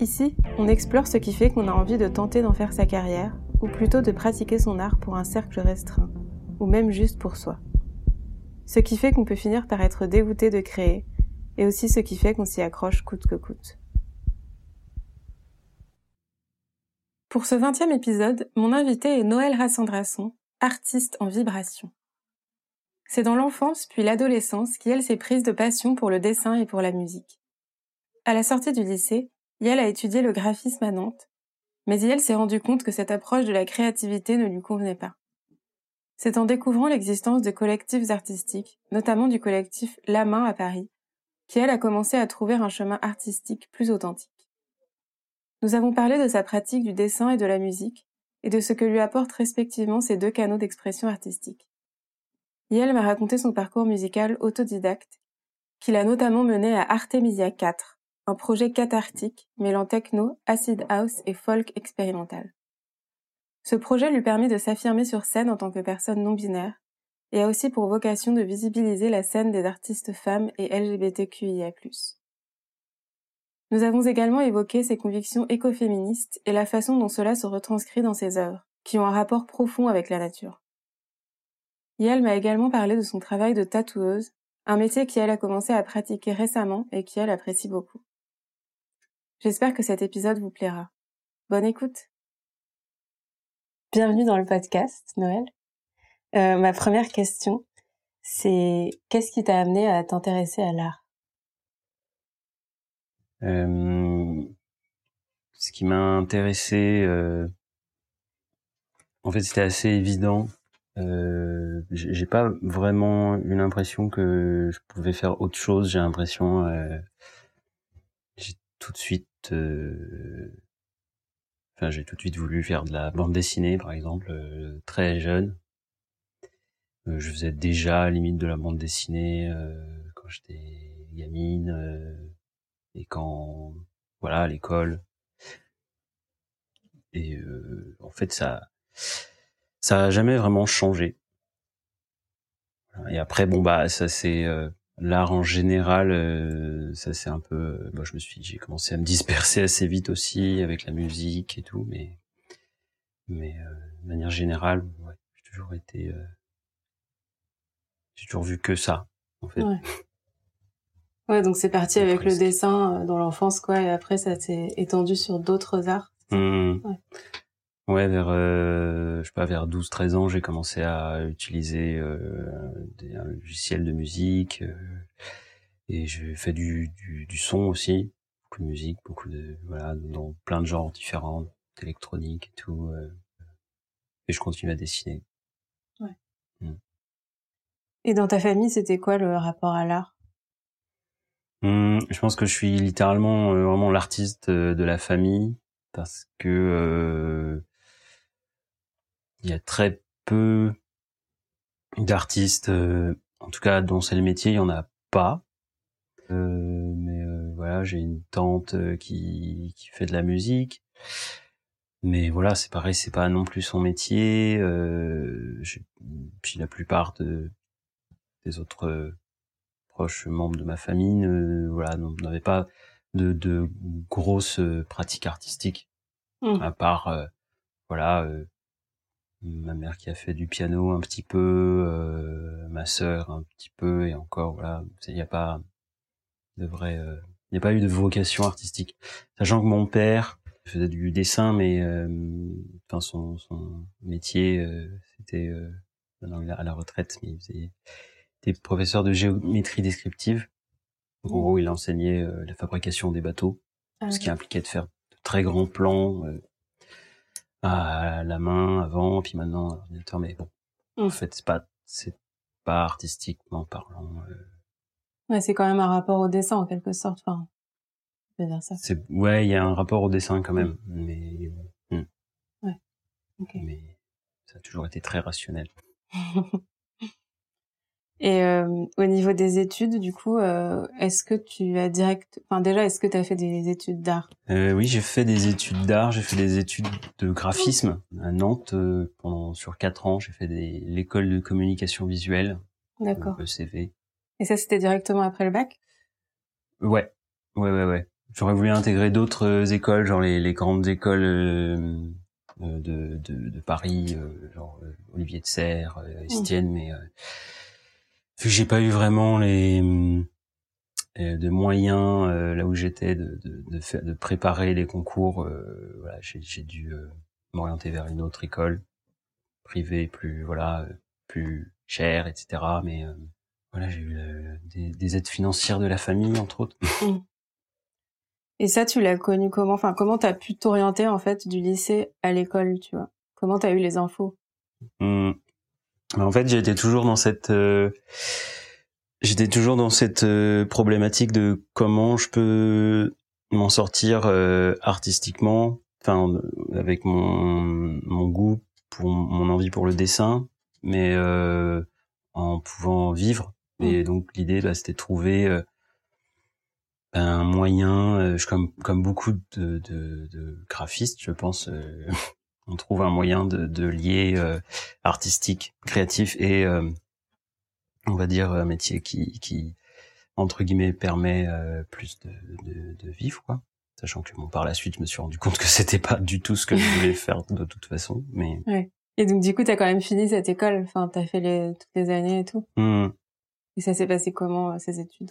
Ici, on explore ce qui fait qu'on a envie de tenter d'en faire sa carrière, ou plutôt de pratiquer son art pour un cercle restreint, ou même juste pour soi. Ce qui fait qu'on peut finir par être dégoûté de créer, et aussi ce qui fait qu'on s'y accroche coûte que coûte. Pour ce vingtième épisode, mon invité est Noël Rassandrasson, artiste en vibration. C'est dans l'enfance puis l'adolescence qu'elle s'est prise de passion pour le dessin et pour la musique. À la sortie du lycée, Yael a étudié le graphisme à Nantes, mais Yael s'est rendu compte que cette approche de la créativité ne lui convenait pas. C'est en découvrant l'existence de collectifs artistiques, notamment du collectif La Main à Paris, qu'elle a commencé à trouver un chemin artistique plus authentique. Nous avons parlé de sa pratique du dessin et de la musique, et de ce que lui apportent respectivement ces deux canaux d'expression artistique. Yael m'a raconté son parcours musical autodidacte, qu'il a notamment mené à Artemisia 4, un projet cathartique mêlant techno, acid house et folk expérimental. Ce projet lui permet de s'affirmer sur scène en tant que personne non binaire et a aussi pour vocation de visibiliser la scène des artistes femmes et LGBTQIA+. Nous avons également évoqué ses convictions écoféministes et la façon dont cela se retranscrit dans ses œuvres, qui ont un rapport profond avec la nature. Yael m'a également parlé de son travail de tatoueuse, un métier qu'elle a commencé à pratiquer récemment et qu'elle apprécie beaucoup. J'espère que cet épisode vous plaira. Bonne écoute. Bienvenue dans le podcast, Noël. Euh, ma première question, c'est qu'est-ce qui t'a amené à t'intéresser à l'art? Euh, Ce qui m'a intéressé, euh, en fait, c'était assez évident. Euh, j'ai pas vraiment eu l'impression que je pouvais faire autre chose. J'ai l'impression, euh, j'ai tout de suite enfin, j'ai tout de suite voulu faire de la bande dessinée, par exemple, très jeune. Je faisais déjà limite de la bande dessinée quand j'étais gamine et quand, voilà, à l'école. Et en fait, ça, ça a jamais vraiment changé. Et après, bon bah, ça c'est L'art en général, euh, ça c'est un peu. Bah, je me suis, j'ai commencé à me disperser assez vite aussi avec la musique et tout, mais mais euh, de manière générale, ouais, j'ai toujours été, euh, j'ai toujours vu que ça, en fait. Ouais. ouais donc c'est parti avec le dessin dans l'enfance, quoi, et après ça s'est étendu sur d'autres arts. Mmh. Ouais. Ouais, vers euh, je sais pas vers 12-13 ans, j'ai commencé à utiliser euh, des un logiciel de musique euh, et j'ai fait du, du, du son aussi, beaucoup de musique, beaucoup de voilà, dans plein de genres différents, électronique et tout euh, et je continue à dessiner. Ouais. Mmh. Et dans ta famille, c'était quoi le rapport à l'art? Mmh, Je pense que je suis littéralement euh, vraiment l'artiste de la famille parce que il y a très peu d'artistes, euh, en tout cas dont c'est le métier, il y en a pas. Euh, mais euh, voilà, j'ai une tante qui, qui fait de la musique. Mais voilà, c'est pareil, c'est pas non plus son métier. puis la plupart de, des autres proches membres de ma famille, ne, voilà, n'avaient pas de, de grosses pratiques artistiques, mmh. à part, voilà, ma mère qui a fait du piano un petit peu, euh, ma sœur un petit peu, et encore, voilà, il n'y a pas de vrai, euh, il n'y a pas eu de vocation artistique. Sachant que mon père faisait du dessin, mais euh, enfin son, son métier, c'était à la retraite, mais il était professeur de géométrie descriptive. En gros, il enseignait la fabrication des bateaux, ah ce qui impliquait de faire de très grands plans à la main avant, puis maintenant ordinateur. Mais bon, en mmh. fait, c'est pas, c'est pas artistiquement parlant. Euh... Ouais, c'est quand même un rapport au dessin en quelque sorte. Enfin, peut dire ça. C'est ouais, il y a un rapport au dessin quand même, mais hmm. ouais. Okay. mais ça a toujours été très rationnel. Et euh, au niveau des études, du coup, euh, est-ce que tu as direct, enfin déjà, est-ce que tu as fait des études d'art? Euh, Oui, j'ai fait des études d'art. J'ai fait des études de graphisme à Nantes euh, pendant sur quatre ans. J'ai fait l'école de communication visuelle. D'accord. ECV. Et ça, c'était directement après le bac? Ouais, ouais, ouais, ouais. J'aurais voulu intégrer d'autres écoles, genre les, les grandes écoles euh, de, de, de, Paris, genre Olivier de Serres, Estienne, mmh. mais vu que j'ai pas eu vraiment les euh, de moyens euh, là où j'étais de, de, de, faire, de préparer les concours, euh, voilà, j'ai dû m'orienter vers une autre école privée plus voilà plus chère, etc. Mais voilà, j'ai eu des, des, aides financières de la famille entre autres. Mmh. Et ça, tu l'as connu comment? Enfin, comment t'as pu t'orienter en fait du lycée à l'école, tu vois? Comment t'as eu les infos? Mmh. En fait, j'étais toujours dans cette euh, j'étais toujours dans cette euh, problématique de comment je peux m'en sortir euh, artistiquement, enfin avec mon mon goût pour mon envie pour le dessin, mais en pouvant vivre. Et mmh. donc l'idée, bah, c'était de trouver un moyen, je, comme comme beaucoup de, de, de graphistes, je pense on trouve un moyen de, de lier euh, artistique, créatif et euh, on va dire un métier qui, qui entre guillemets permet euh, plus de, de, de, vivre quoi. Sachant que bon, par la suite, je me suis rendu compte que c'était pas du tout ce que je voulais faire de toute façon. Mais ouais. Et donc du coup, t'as quand même fini cette école. Enfin, t'as fait les, toutes les années et tout. Mmh. Et ça s'est passé comment ces études?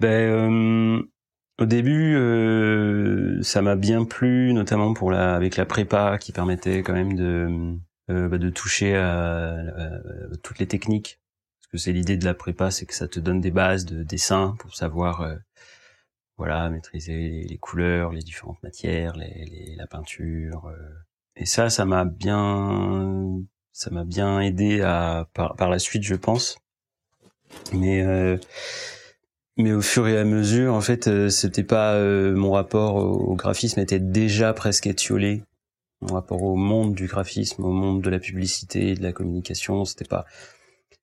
Ben au début, euh, ça m'a bien plu, notamment pour la avec la prépa qui permettait quand même de euh, bah, de toucher à, toutes les techniques. Parce que c'est l'idée de la prépa, c'est que ça te donne des bases de dessin pour savoir euh, voilà maîtriser les couleurs, les différentes matières, les, les la peinture. Euh. Et ça, ça m'a bien ça m'a bien aidé à par, par la suite, je pense. Mais mais au fur et à mesure, en fait, euh, c'était pas euh, mon rapport au, graphisme était déjà presque étiolé. Mon rapport au monde du graphisme, au monde de la publicité, de la communication, c'était pas.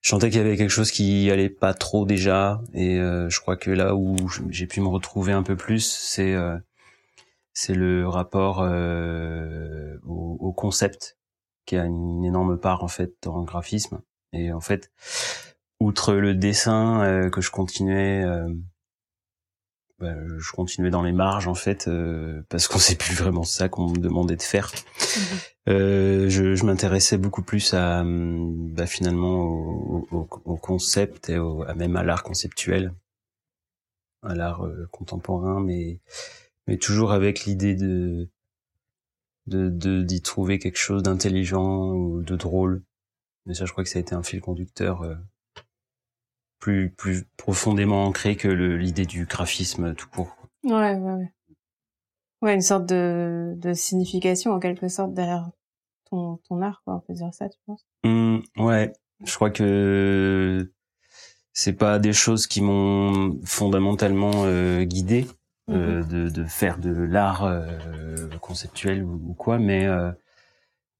Je sentais qu'il y avait quelque chose qui allait pas trop déjà, et euh, je crois que là où j'ai pu me retrouver un peu plus, c'est c'est le rapport au, au, concept qui a une énorme part en fait dans le graphisme. Et en fait, outre le dessin euh, que je continuais euh, bah, je continuais dans les marges en fait euh, parce qu'on sait plus vraiment ça qu'on me demandait de faire mhm. je, je m'intéressais beaucoup plus à bah, finalement au, au, au, concept et au, à même à l'art conceptuel à l'art contemporain mais mais toujours avec l'idée de de d'y trouver quelque chose d'intelligent ou de drôle mais ça je crois que ça a été un fil conducteur plus plus profondément ancré que l'idée du graphisme tout court. Ouais, ouais, ouais. Ouais, une sorte de, de signification en quelque sorte derrière ton, ton art, quoi, on peut dire ça, tu penses? Mmh, Ouais, je crois que c'est pas des choses qui m'ont fondamentalement euh, guidé euh, mmh de, de faire de l'art euh, conceptuel ou, ou, quoi, mais euh,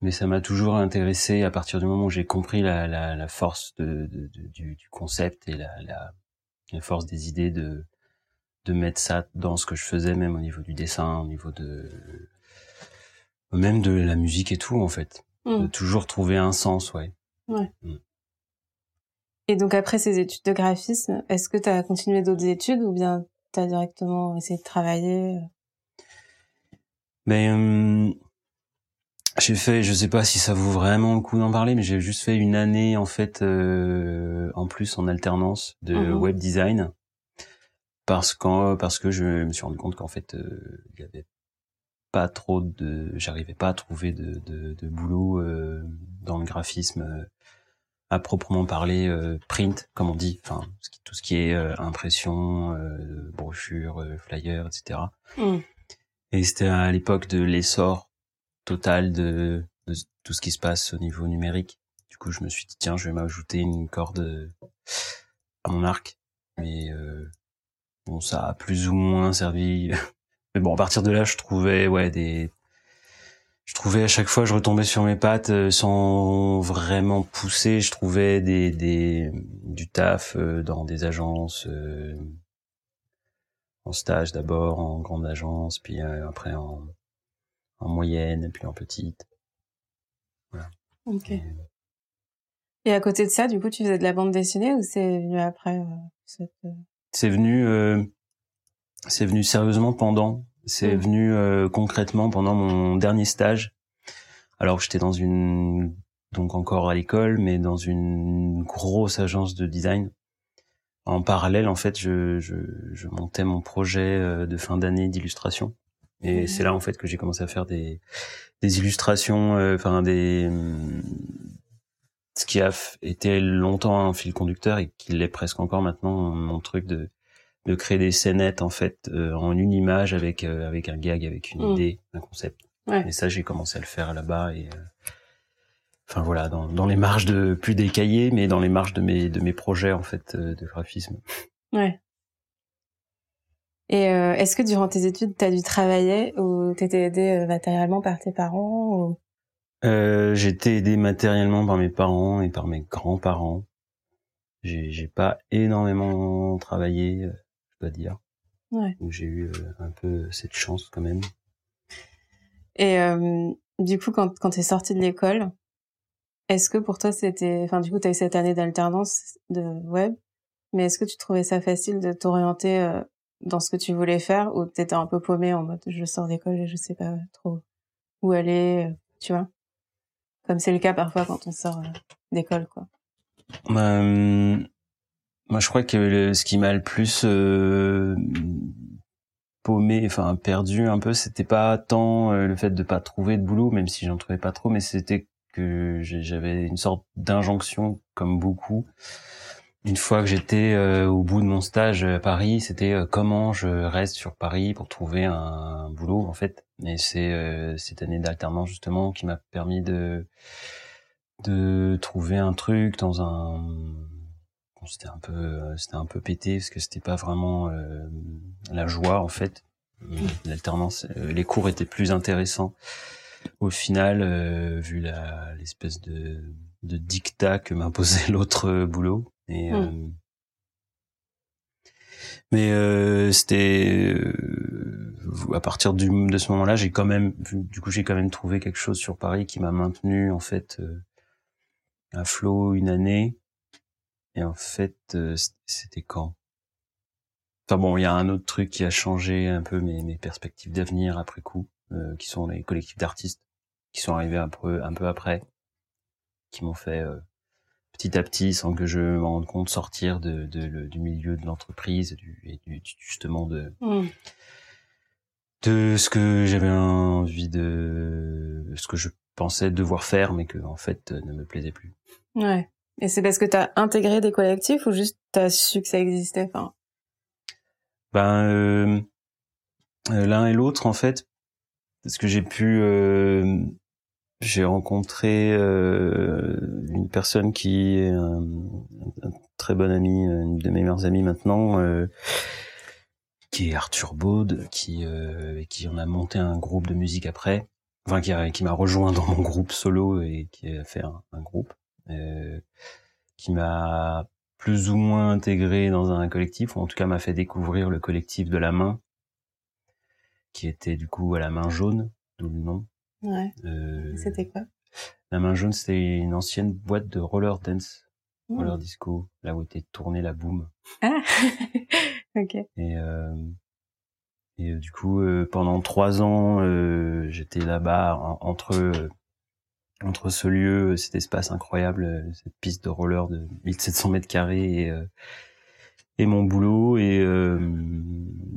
mais ça m'a toujours intéressé à partir du moment où j'ai compris la, la, la force de, de, de, du, du, concept et la, la, force des idées de de mettre ça dans ce que je faisais même au niveau du dessin au niveau de même de la musique et tout en fait de mmh. toujours trouver un sens ouais ouais mmh. et donc après ces études de graphisme est-ce que tu as continué d'autres études ou bien tu as directement essayé de travailler? Ben j'ai fait, je sais pas si ça vaut vraiment le coup d'en parler, mais j'ai juste fait une année en fait euh, en plus en alternance de mhm. web design parce qu'en parce que je me suis rendu compte qu'en fait euh, il y avait pas trop de, j'arrivais pas à trouver de, de, de boulot euh, dans le graphisme euh, à proprement parler euh, print comme on dit, enfin tout ce qui est impression, brochure, flyer, etc. Mhm. Et c'était à l'époque de l'essor total de, de, tout ce qui se passe au niveau numérique. Du coup, je me suis dit tiens, je vais m'ajouter une corde à mon arc. Mais euh, bon, ça a plus ou moins servi mais bon, à partir de là, je trouvais ouais des je trouvais à chaque fois je retombais sur mes pattes euh, sans vraiment pousser je trouvais des, des du taf euh, dans des agences euh, en stage d'abord en grande agence puis après en, en moyenne puis en petite voilà ok et, à côté de ça du coup tu faisais de la bande dessinée ou c'est venu après c'est venu c'est venu sérieusement pendant c'est mmh. venu euh, concrètement pendant mon dernier stage. Alors j'étais dans une donc encore à l'école, mais dans une grosse agence de design. En parallèle, en fait, je, je, je montais mon projet euh, de fin d'année d'illustration. Et mmh. c'est là en fait que j'ai commencé à faire des, des illustrations, euh, enfin des ce qui a été longtemps un fil conducteur et qui l'est presque encore maintenant mon truc de de créer des scénettes en fait euh, en une image avec euh, avec un gag, avec une mm. idée, un concept. Et ça, j'ai commencé à le faire là-bas et euh, enfin voilà, dans, dans les marges de plus des cahiers, mais dans les marges de mes de mes projets en fait de graphisme. Ouais. Et est-ce que durant tes études, tu as dû travailler ou t'étais aidé matériellement par tes parents ou... euh, été aidé matériellement par mes parents et par mes grands-parents. J'ai pas énormément travaillé dire. Ouais. Donc j'ai eu euh, un peu cette chance quand même. Et euh, du coup, quand, quand tu es sorti de l'école, est-ce que pour toi c'était... Enfin, du coup, tu as eu cette année d'alternance de web, mais est-ce que tu trouvais ça facile de t'orienter euh, dans ce que tu voulais faire ou t'étais un peu paumé en mode je sors d'école et je sais pas trop où aller, tu vois? Comme c'est le cas parfois quand on sort d'école, quoi. Bah, hum, moi, je crois que ce qui m'a le plus euh, paumé, enfin perdu un peu, c'était pas tant euh, le fait de pas trouver de boulot, même si j'en trouvais pas trop, mais c'était que j'avais une sorte d'injonction, comme beaucoup. Une fois que j'étais euh, au bout de mon stage à Paris, c'était comment je reste sur Paris pour trouver un boulot, en fait. Et c'est cette année d'alternance justement qui m'a permis de de trouver un truc dans un c'était un peu euh, c'était un peu pété parce que c'était pas vraiment euh, la joie en fait mmh. l'alternance euh, les cours étaient plus intéressants au final vu la l'espèce de de dictat que m'imposait l'autre boulot et mmh. mais c'était à partir du, de ce moment-là j'ai quand même du coup j'ai quand même trouvé quelque chose sur Paris qui m'a maintenu en fait à flot une année et en fait, euh, c'était quand? Enfin bon, il y a un autre truc qui a changé un peu mes, mes perspectives d'avenir après coup, euh, qui sont les collectifs d'artistes qui sont arrivés un peu, un peu après, qui m'ont fait euh, petit à petit, sans que je me rende compte, sortir de, de, du milieu de l'entreprise et du, justement de mmh. de ce que j'avais envie de, ce que je pensais devoir faire, mais que en fait ne me plaisait plus. Ouais. Et c'est parce que tu as intégré des collectifs ou juste tu as su que ça existait enfin... Ben, euh, euh, l'un et l'autre, en fait, parce que j'ai pu... Euh, j'ai rencontré euh, une personne qui est un, très bon ami, une de mes meilleures amies maintenant, euh, qui est Arthur Baud, qui, qui en a monté un groupe de musique après, enfin qui, qui m'a rejoint dans mon groupe solo et qui a fait un, un groupe. Euh, qui m'a plus ou moins intégré dans un collectif, ou en tout cas m'a fait découvrir le collectif de la main, qui était du coup à la main jaune, d'où le nom. Ouais. Euh, c'était quoi? La main jaune, c'était une ancienne boîte de roller dance, mmh. roller disco, là où était tournée la boom. Ah, ok. Et, euh, et du coup, euh, pendant trois ans, euh, j'étais là-bas entre entre ce lieu, cet espace incroyable, euh, cette piste de roller de 1700 mètres carrés et, euh, et mon boulot et, euh,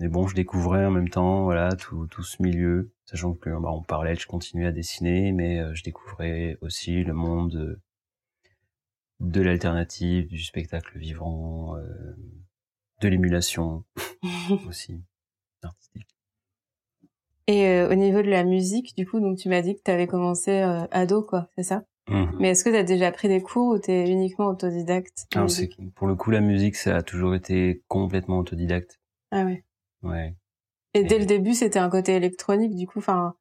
et bon, je découvrais en même temps voilà tout, tout ce milieu, sachant que bah, on parlait, je continuais à dessiner, mais je découvrais aussi le monde de l'alternative, du spectacle vivant, de l'émulation aussi artistique. Et euh, au niveau de la musique, du coup, donc tu m'as dit que tu avais commencé euh, ado, quoi, c'est ça? Mmh. Mais est-ce que tu as déjà pris des cours ou tu es uniquement autodidacte Pour le coup, la musique, ça a toujours été complètement autodidacte. Ah ouais Ouais. Et, dès le début, c'était un côté électronique, du coup, enfin,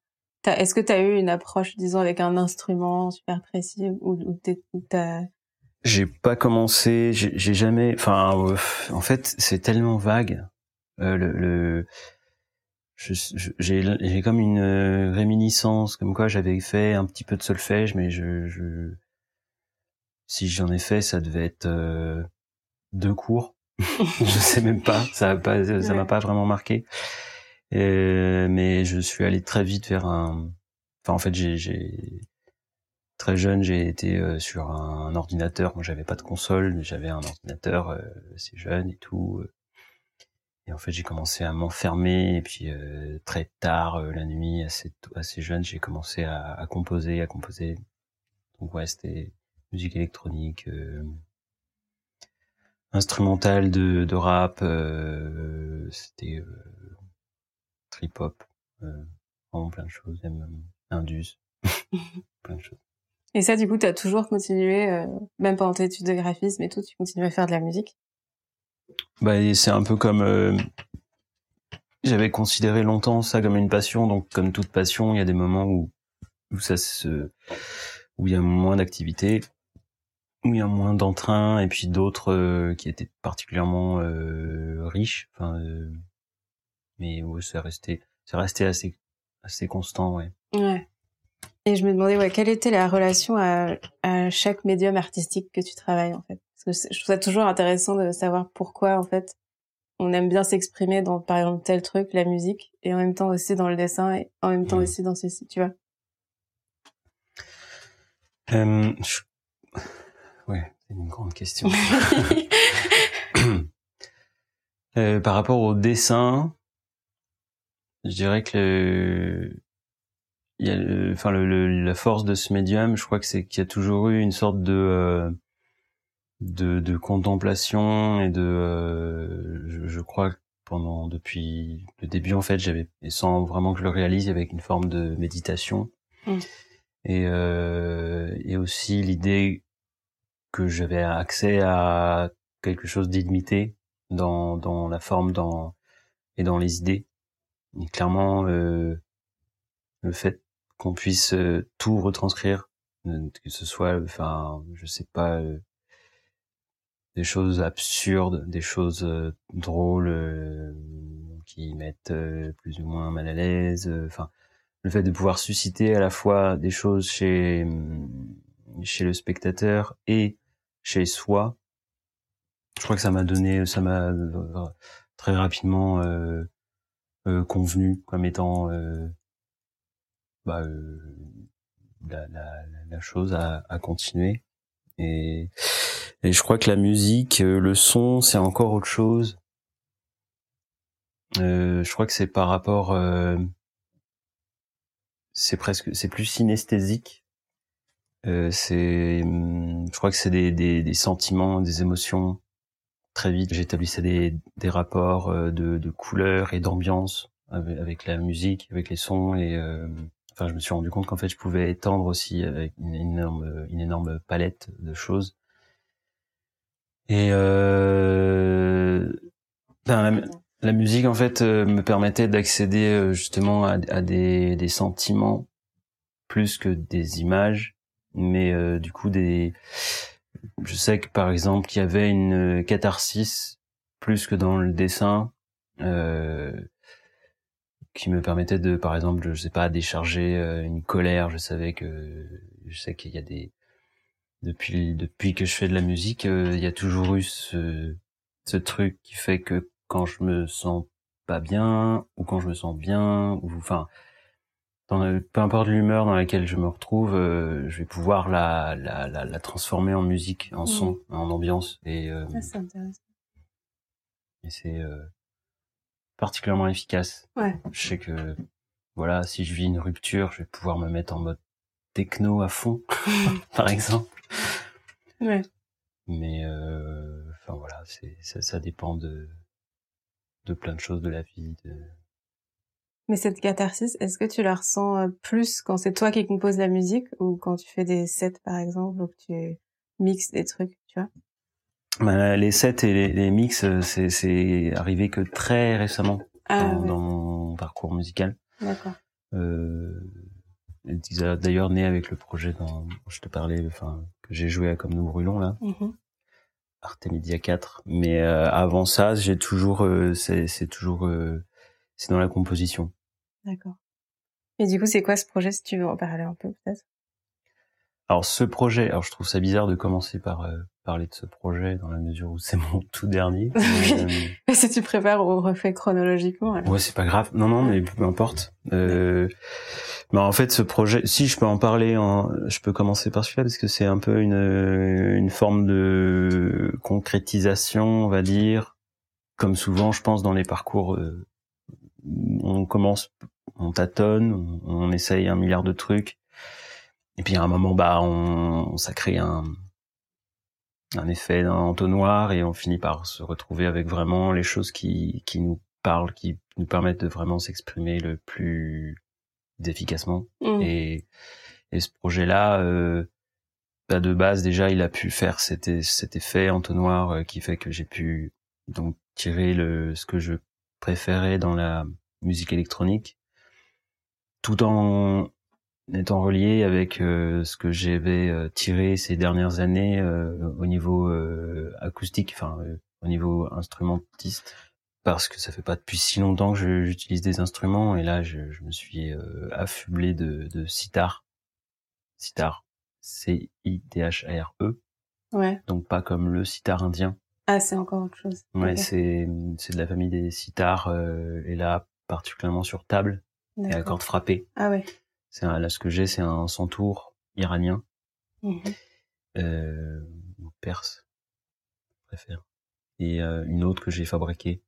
est-ce que tu as eu une approche, disons, avec un instrument super précis ou, t'as... J'ai pas commencé, j'ai jamais, enfin, euh, en fait, c'est tellement vague. Euh, le, le j'ai comme une euh, réminiscence, comme quoi j'avais fait un petit peu de solfège, mais je, je si j'en ai fait, ça devait être euh, deux cours. je sais même pas, ça m'a pas, ça m'a pas vraiment marqué. Euh, mais je suis allé très vite vers un. Enfin, en fait, j'ai très jeune, j'ai été euh, sur un, ordinateur. Moi, j'avais pas de console, mais j'avais un ordinateur euh, assez jeune et tout. Et en fait, j'ai commencé à m'enfermer. Et puis très tard, la nuit, assez assez jeune, j'ai commencé à, à, composer, à composer. Donc ouais, c'était musique électronique, instrumentale de, de rap. c'était trip-hop, euh, vraiment plein de choses, même indus, plein de choses. Et ça, du coup, tu as toujours continué, euh, même pendant tes études de graphisme et tout, tu continues à faire de la musique? Bah, c'est un peu comme... Euh, j'avais considéré longtemps ça comme une passion, donc comme toute passion, il y a des moments où, où ça se... où il y a moins d'activité, où il y a moins d'entrain, et puis d'autres qui étaient particulièrement riches, enfin mais ouais, c'est resté, c'est resté assez, assez constant, ouais. Ouais. Et je me demandais, ouais, quelle était la relation à chaque médium artistique que tu travailles, en fait? Parce que je trouve ça toujours intéressant de savoir pourquoi, en fait, on aime bien s'exprimer dans, par exemple, tel truc, la musique, et en même temps aussi dans le dessin, et en même temps aussi dans ceci, tu vois. Euh, Ouais, c'est une grande question. euh, par rapport au dessin, je dirais que le, il y a enfin le, la force de ce médium, je crois que c'est qu'il y a toujours eu une sorte de euh, de, de, contemplation et de, euh, je, je, crois pendant depuis le début en fait, j'avais sans vraiment que je le réalise avec une forme de méditation mmh. et euh, et aussi l'idée que j'avais accès à quelque chose d'illimité dans dans la forme dans et dans les idées et clairement, euh, le fait qu'on puisse euh, tout retranscrire, euh, que ce soit, enfin, je sais pas, des choses absurdes, des choses drôles qui mettent plus ou moins mal à l'aise, enfin, le fait de pouvoir susciter à la fois des choses chez chez le spectateur et chez soi, je crois que ça m'a donné, ça m'a très rapidement euh, euh, convenu comme étant euh, bah, euh, la, la, la, chose à, à continuer. Et, et, je crois que la musique, le son, c'est encore autre chose. je crois que c'est par rapport, c'est presque, c'est plus synesthésique. c'est, je crois que c'est des, des, des sentiments, des émotions très vite, j'établissais des, des rapports euh, de, de couleurs et d'ambiance avec, la musique, avec les sons et euh, enfin je me suis rendu compte qu'en fait je pouvais étendre aussi avec une énorme une énorme palette de choses. Et euh, la, la, musique en fait euh, me permettait d'accéder justement à, à des, des sentiments plus que des images, mais du coup des je sais que par exemple il y avait une euh, catharsis plus que dans le dessin euh, qui me permettait de par exemple je sais pas décharger euh, une colère. Je savais que je sais qu'il y a des depuis depuis que je fais de la musique euh, il y a toujours eu ce ce truc qui fait que quand je me sens pas bien ou quand je me sens bien ou enfin dans peu importe l'humeur dans laquelle je me retrouve, euh, je vais pouvoir la, la, la, la, transformer en musique, en son, en ambiance. Et, euh, c'est intéressant. Et c'est euh, particulièrement efficace. Ouais. Je sais que, voilà, si je vis une rupture, je vais pouvoir me mettre en mode techno à fond, par exemple. Ouais. Mais, euh, enfin voilà, c'est ça, ça dépend de de plein de choses de la vie. De... Mais cette catharsis, est-ce que tu la ressens euh, plus quand c'est toi qui composes la musique ou quand tu fais des sets par exemple ou que tu mixes des trucs, tu vois? Bah, Les sets et les, les mix, euh, c'est arrivé que très récemment ah, dans, parcours musical. D'accord. Euh, D'ailleurs né avec le projet dont je te parlais, enfin que j'ai joué à Comme nous brûlons là. Mhm. Artemisia 4. Mais euh, avant ça, j'ai toujours, euh, c'est toujours, euh, c'est dans la composition. D'accord. Et du coup, c'est quoi ce projet, si tu veux en parler un peu peut-être? Alors ce projet, alors je trouve ça bizarre de commencer par parler de ce projet dans la mesure où c'est mon tout dernier. mais, si tu préfères au refait chronologiquement. Ouais, c'est pas grave. Non, non, mais peu importe. Euh, mais en fait, ce projet, si je peux en parler, en, je peux commencer par celui-là parce que c'est un peu une, une forme de concrétisation, on va dire. Comme souvent, je pense dans les parcours, euh, on commence, on tâtonne, on, on, essaye un milliard de trucs, et puis à un moment, bah, on, ça crée un un effet d'un entonnoir et on finit par se retrouver avec vraiment les choses qui, qui nous parlent, qui nous permettent de vraiment s'exprimer le plus efficacement. Mmh. Et, et ce projet-là, euh, bah de base déjà, il a pu faire cet, cet effet entonnoir euh, qui fait que j'ai pu donc tirer le ce que je préférais dans la musique électronique, tout en étant relié avec euh, ce que j'avais euh, tiré ces dernières années euh, au niveau acoustique, enfin au niveau instrumentiste, parce que ça fait pas depuis si longtemps que j'utilise des instruments et là je, je me suis affublé de, de sitar, sitar, C I T H A R E, ouais. donc pas comme le sitar indien. Ah c'est encore autre chose. Ouais, okay. c'est c'est de la famille des sitars et là particulièrement sur table et à cordes frappées. Ah ouais. C'est là ce que j'ai, c'est un centaure iranien, mmh. euh, perse, je préfère. Et euh, une autre que j'ai fabriquée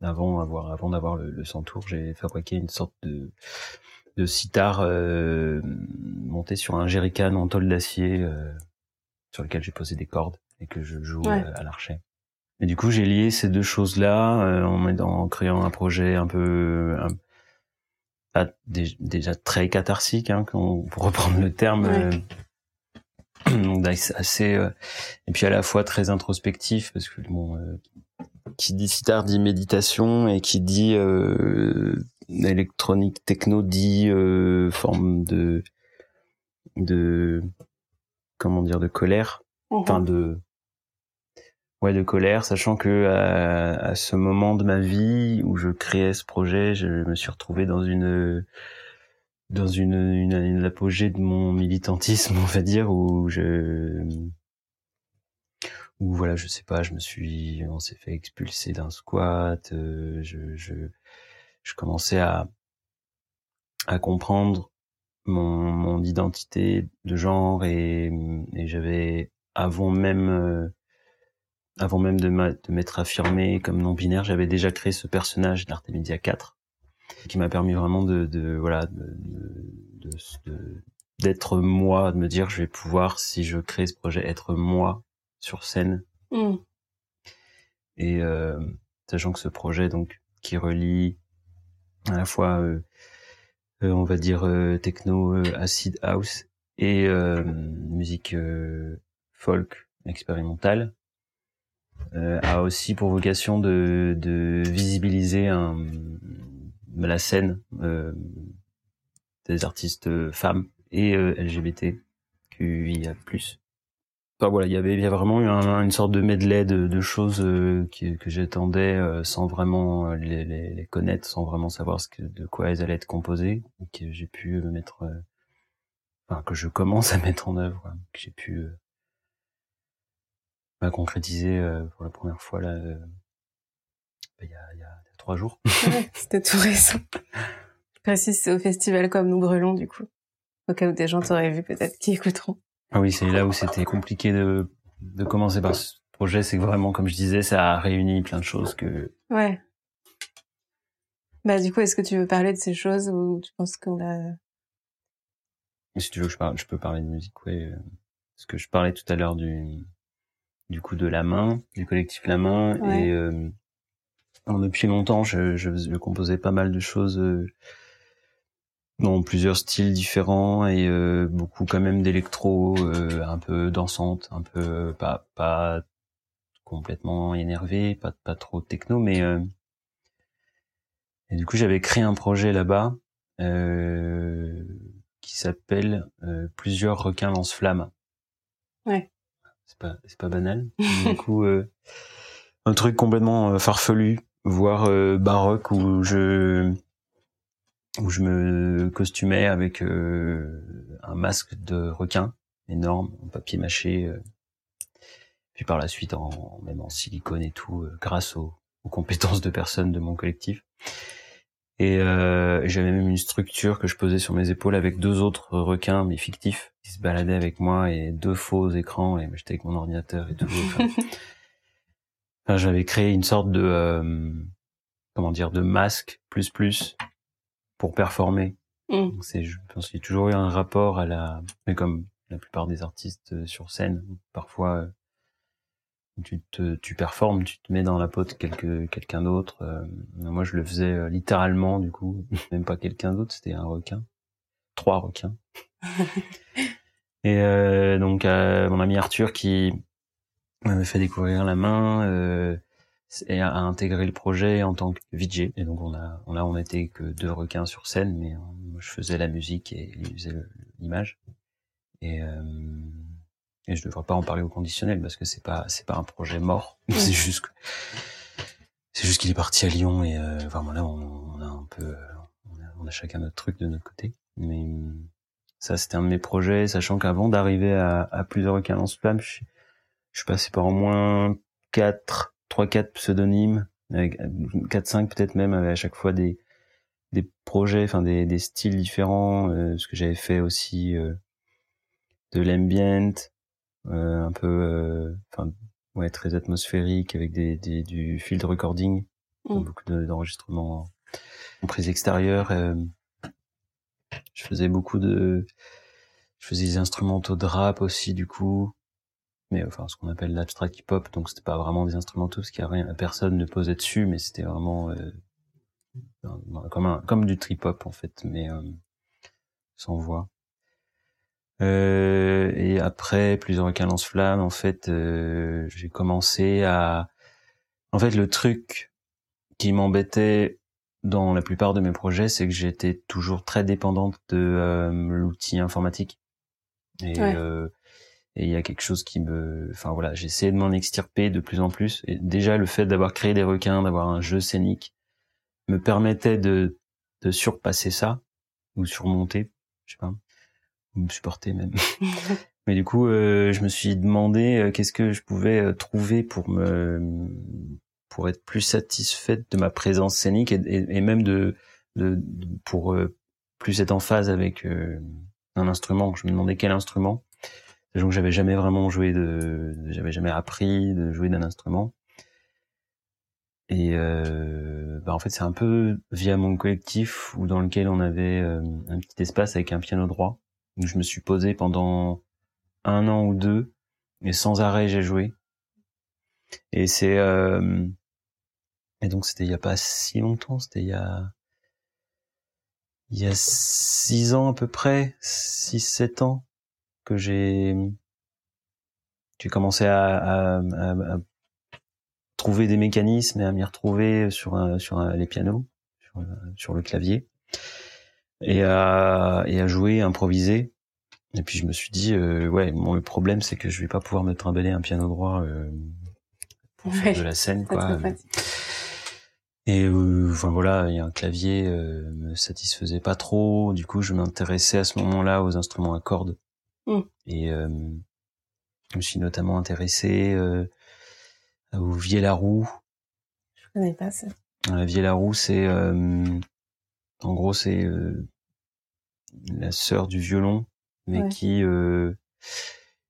avant avoir avant d'avoir le, le centaure, j'ai fabriqué une sorte de de sitar euh, monté sur un jerrycan en tôle d'acier euh, sur lequel j'ai posé des cordes et que je joue ouais. à l'archet. Et du coup, j'ai lié ces deux choses-là euh, en, en créant un projet un peu un, déjà très catharsique, hein, pour reprendre le terme, ouais. euh, assez euh, et puis à la fois très introspectif parce que bon, euh, qui dit sitar dit méditation et qui dit euh, électronique techno dit euh, forme de de comment dire de colère, mmh. enfin de ouais de colère sachant que à, à, ce moment de ma vie où je créais ce projet je me suis retrouvé dans une dans une, une, une apogée de mon militantisme on va dire où je où voilà je sais pas je me suis on s'est fait expulser d'un squat euh, je, je je commençais à à comprendre mon mon identité de genre et, et j'avais avant même euh, avant même de m'être affirmé comme non binaire, j'avais déjà créé ce personnage d'Artemisia 4 qui m'a permis vraiment de, de voilà de, d'être moi, de me dire je vais pouvoir si je crée ce projet être moi sur scène. Mm. Et euh, sachant que ce projet donc qui relie à la fois euh, euh, on va dire euh, techno euh, acid house et euh, musique folk expérimentale a aussi pour vocation de, de visibiliser un, la scène euh, des artistes femmes et euh, LGBT QIA+. Enfin voilà, il y avait, il y a vraiment eu un, une sorte de medley de, de choses euh, qui, que j'attendais euh, sans vraiment les, les, les, connaître, sans vraiment savoir ce que, de quoi elles allaient être composées, que j'ai pu mettre, euh, enfin que je commence à mettre en œuvre, que j'ai pu m'a concrétisé euh, pour la première fois là euh, il y, a, y, a, trois jours. Ouais, C'était tout récent. Je précise, c'est au festival comme nous brûlons du coup. Au cas où des gens t'auraient vu peut-être qui écouteront. Ah oui, c'est là où c'était compliqué de, de commencer par ce projet. C'est que vraiment, comme je disais, ça a réuni plein de choses que... Ouais. Bah du coup, est-ce que tu veux parler de ces choses ou tu penses qu'on a... Si tu veux que je parle, je peux parler de musique, ouais. Parce que je parlais tout à l'heure du du coup de la main, du collectif La Main. Ouais. Et euh, depuis longtemps, je, je, je, composais pas mal de choses euh, dans plusieurs styles différents et euh, beaucoup quand même d'électro, euh, un peu dansante, un peu pas pas complètement énervé, pas pas trop techno, mais euh, Et du coup, j'avais créé un projet là-bas euh, qui s'appelle euh, Plusieurs requins lance-flammes. Ouais. C'est pas, c'est pas banal. du coup, euh, un truc complètement euh, farfelu, voire euh, baroque, où je où je me costumais avec un masque de requin énorme, en papier mâché, puis par la suite en même en silicone et tout, grâce aux, aux compétences de personnes de mon collectif. Et euh, j'avais même une structure que je posais sur mes épaules avec deux autres requins, mais fictifs, qui se baladaient avec moi et deux faux écrans. Et j'étais avec mon ordinateur et tout. Enfin, j'avais créé une sorte de euh, comment dire de masque plus plus pour performer. Mm. C'est, je pense qu'il y a toujours eu un rapport à la, mais comme la plupart des artistes sur scène, parfois euh, tu te tu performes, tu te mets dans la peau de quelque, quelqu'un d'autre. Euh, moi, je le faisais euh, littéralement, du coup, même pas quelqu'un d'autre, c'était un requin, trois requins. et euh, donc, mon ami Arthur qui m'avait fait découvrir la main et a, intégré le projet en tant que VJ. Et donc, on a, on a, on était que deux requins sur scène, mais moi, je faisais la musique et il faisait l'image. Et et je devrais pas en parler au conditionnel parce que c'est pas c'est pas un projet mort. C'est juste que c'est juste qu'il est parti à Lyon et euh, enfin voilà on, on, a un peu on a, on a, chacun notre truc de notre côté. Mais ça c'était un de mes projets sachant qu'avant d'arriver à, à plusieurs requins flamme je, je suis passé par au moins quatre trois quatre pseudonymes avec quatre cinq peut-être même avec à chaque fois des des projets enfin des, des styles différents euh, ce que j'avais fait aussi euh, de l'ambient un peu, euh, enfin, ouais, très atmosphérique avec des, des du field recording, Mm. beaucoup d'enregistrements en prise extérieure. Euh, je faisais beaucoup de, je faisais des instrumentaux de rap aussi du coup, mais enfin ce qu'on appelle l'abstract hip-hop, donc c'était pas vraiment des instrumentaux parce qu'il y a rien, personne ne posait dessus, mais c'était vraiment euh, comme un, comme du trip hop en fait, mais euh, sans voix. Euh, et après plusieurs calences flammes, en fait, euh, j'ai commencé à, en fait, le truc qui m'embêtait dans la plupart de mes projets, c'est que j'étais toujours très dépendante de euh, l'outil informatique. Et Ouais. euh, et il y a quelque chose qui me, enfin voilà, essayé de m'en extirper de plus en plus. Et déjà le fait d'avoir créé des requins, d'avoir un jeu scénique, me permettait de de surpasser ça ou surmonter, je sais pas, me supporter même. Mais du coup, euh, je me suis demandé euh, qu'est-ce que je pouvais euh, trouver pour me pour être plus satisfaite de ma présence scénique et, et, et même de, de, de- pour euh, plus être en phase avec euh, un instrument. Je me demandais quel instrument. Sachant que j'avais jamais vraiment joué de, j'avais jamais appris de jouer d'un instrument. Et euh, bah en fait, c'est un peu via mon collectif où dans lequel on avait un petit espace avec un piano droit je me suis posé pendant un an ou deux et sans arrêt j'ai joué. Et c'est euh, et donc c'était il y a pas si longtemps, c'était il y a il y a six ans à peu près, six sept ans que j'ai j'ai commencé à, à, à, trouver des mécanismes et à m'y retrouver sur un, sur un- les pianos, sur le clavier et à et à jouer, improviser. Et puis je me suis dit euh, ouais, bon, le problème c'est que je vais pas pouvoir me trimballer un piano droit euh, pour Ouais, faire de la scène quoi. Et euh, enfin voilà, il y a un clavier euh, me satisfaisait pas trop. Du coup, je m'intéressais à ce moment-là aux instruments à cordes. Mm. Et euh, je me suis notamment intéressé euh, au vielle-à-roue. Je connais pas ça. La vielle-à-roue, c'est euh, en gros c'est euh, la sœur du violon, mais Ouais. qui euh,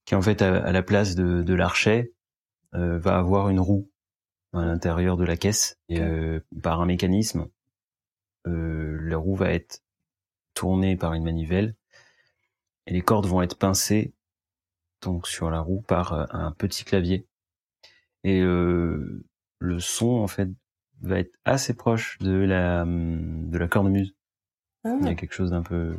qui en fait à, à la place de, de l'archet euh, va avoir une roue à l'intérieur de la caisse. Et euh, par un mécanisme euh, la roue va être tournée par une manivelle et les cordes vont être pincées donc sur la roue par un petit clavier. Et euh, le son en fait va être assez proche de la de la cornemuse Ah, il y a quelque chose d'un peu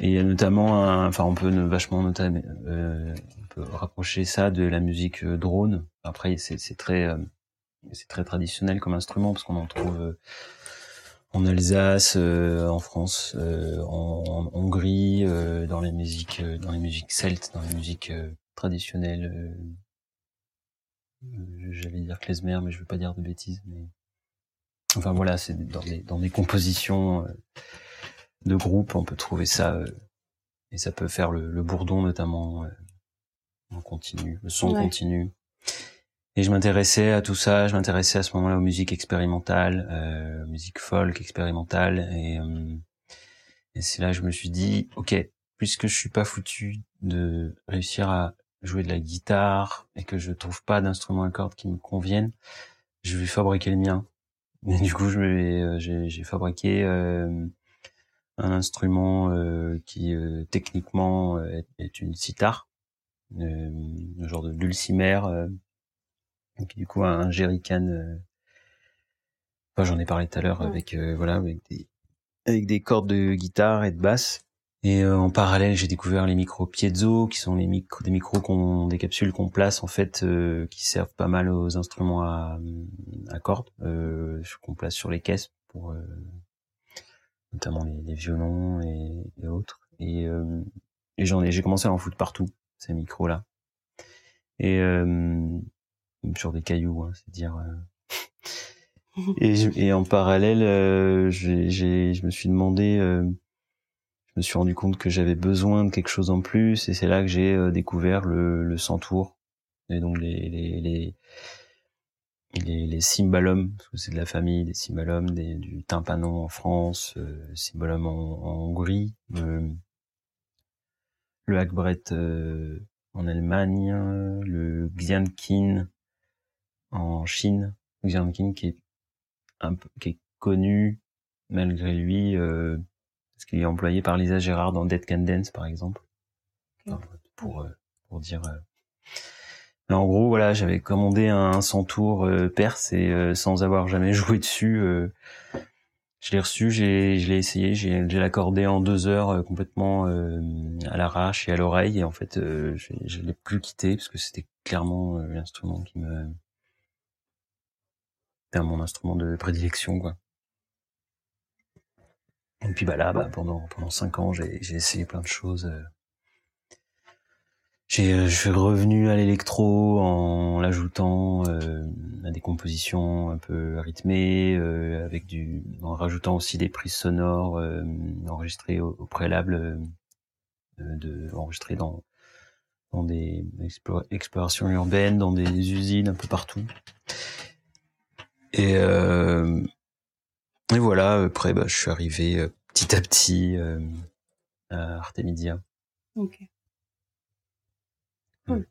et il y a notamment un... enfin on peut vachement notamment euh, on peut rapprocher ça de la musique euh, drone après c'est c'est très euh, c'est très traditionnel comme instrument parce qu'on en trouve euh, en Alsace, en France, en, Hongrie, dans les musiques, dans les musiques celtes, dans les musiques traditionnelles. J'allais dire klezmer, mais je veux pas dire de bêtises. Mais enfin voilà, c'est dans des dans des compositions de groupe, on peut trouver ça et ça peut faire le, bourdon notamment en continu, le son continu. Et je m'intéressais à tout ça, je m'intéressais à ce moment-là aux musiques expérimentales, euh, musique folk expérimentale, et, euh, et c'est là que je me suis dit, ok, puisque je suis pas foutu de réussir à jouer de la guitare et que je trouve pas d'instrument à cordes qui me conviennent, je vais fabriquer le mien. Et du coup, je euh, j'ai fabriqué euh, un instrument euh, qui euh, techniquement est, est, une sitar, un genre de dulcimer donc, du coup, un jerrycan. Euh... Enfin, j'en ai parlé tout à l'heure avec euh, voilà avec des avec des cordes de guitare et de basse. Et euh, en parallèle, j'ai découvert les micros piezo, qui sont les micros, des micros qu'on, des capsules qu'on place en fait, euh, qui servent pas mal aux instruments à, à cordes, euh, qu'on place sur les caisses pour notamment les, les violons et, et, autres. Et, et j'en ai, j'ai commencé à en foutre partout ces micros là. Et sur des cailloux, hein, c'est dire. Euh. et, et, en parallèle, euh, j'ai, je me suis demandé, euh, me suis rendu compte que j'avais besoin de quelque chose en plus, et c'est là que j'ai découvert le, le centour et donc les les les les, les cymbalums, parce que c'est de la famille des cymbalums, des, du tympanon en France, euh, en, en Hongrie, le hackbrett en Allemagne, le gliankin en Chine, Xiang qui est un peu, qui est connu malgré lui euh, parce qu'il est employé par Lisa Gérard dans Dead Can Dance par exemple? pour euh, pour dire euh. Mais en gros voilà, j'avais commandé un, centaure euh, perse et sans avoir jamais joué dessus je l'ai reçu, j'ai, je l'ai essayé, j'ai, j'ai l'accordé en deux heures complètement à l'arrache et à l'oreille et en fait je, je l'ai plus quitté parce que c'était clairement l'instrument qui me c'était mon instrument de prédilection, quoi. Et puis bah là, bah, pendant pendant cinq ans, j'ai essayé plein de choses. Euh. J'ai euh, je suis revenu à l'électro en l'ajoutant euh, à des compositions un peu rythmées, avec du en rajoutant aussi des prises sonores enregistrées au, préalable, de enregistrées dans dans des explorations urbaines, dans des usines un peu partout. Et, euh, et voilà, après, bah, je suis arrivé petit à petit euh, à Artemisia. Ok. Cool.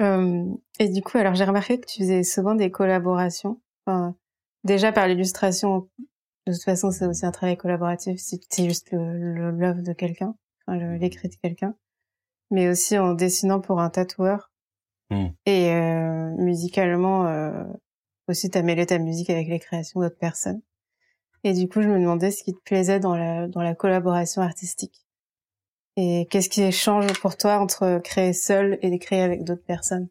Euh, et du coup, alors j'ai remarqué que tu faisais souvent des collaborations. Enfin, déjà par l'illustration, de toute façon, c'est aussi un travail collaboratif si c'est juste le l'œuvre de quelqu'un, enfin l'écrit de quelqu'un, mais aussi en dessinant pour un tatoueur. Mmh. Et euh, musicalement, euh, aussi t'as mêlé ta musique avec les créations d'autres personnes. Et du coup, je me demandais ce qui te plaisait dans la, dans la collaboration artistique. Et qu'est-ce qui change pour toi entre créer seul et créer avec d'autres personnes?